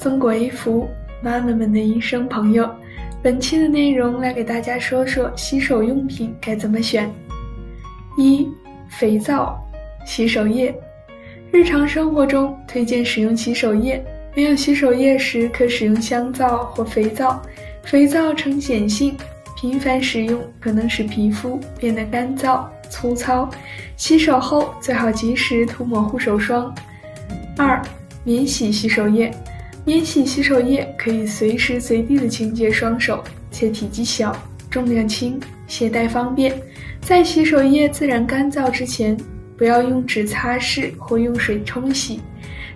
松果一服，妈妈们的医生朋友。本期的内容来给大家说说洗手用品该怎么选。一、肥皂、洗手液。日常生活中推荐使用洗手液，没有洗手液时可使用香皂或肥皂。肥皂呈碱性，频繁使用可能使皮肤变得干燥粗糙。洗手后最好及时涂抹护手霜。二、免洗洗手液。免洗洗手液可以随时随地的清洁双手，且体积小、重量轻、携带方便。在洗手液自然干燥之前，不要用纸擦拭或用水冲洗。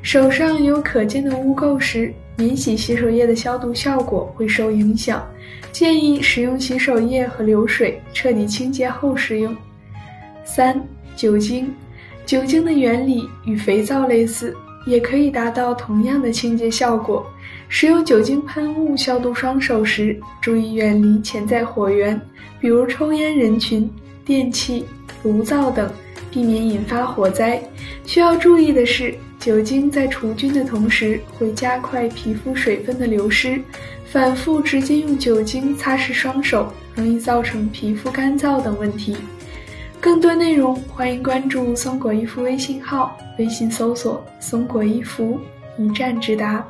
手上有可见的污垢时，免洗洗手液的消毒效果会受影响。建议使用洗手液和流水彻底清洁后使用。三、酒精。酒精的原理与肥皂类似。也可以达到同样的清洁效果。使用酒精喷雾消毒双手时，注意远离潜在火源，比如抽烟人群、电器、炉灶等，避免引发火灾。需要注意的是，酒精在除菌的同时会加快皮肤水分的流失，反复直接用酒精擦拭双手，容易造成皮肤干燥等问题。更多内容，欢迎关注松果衣服微信号，微信搜索“松果衣服”，一站直达。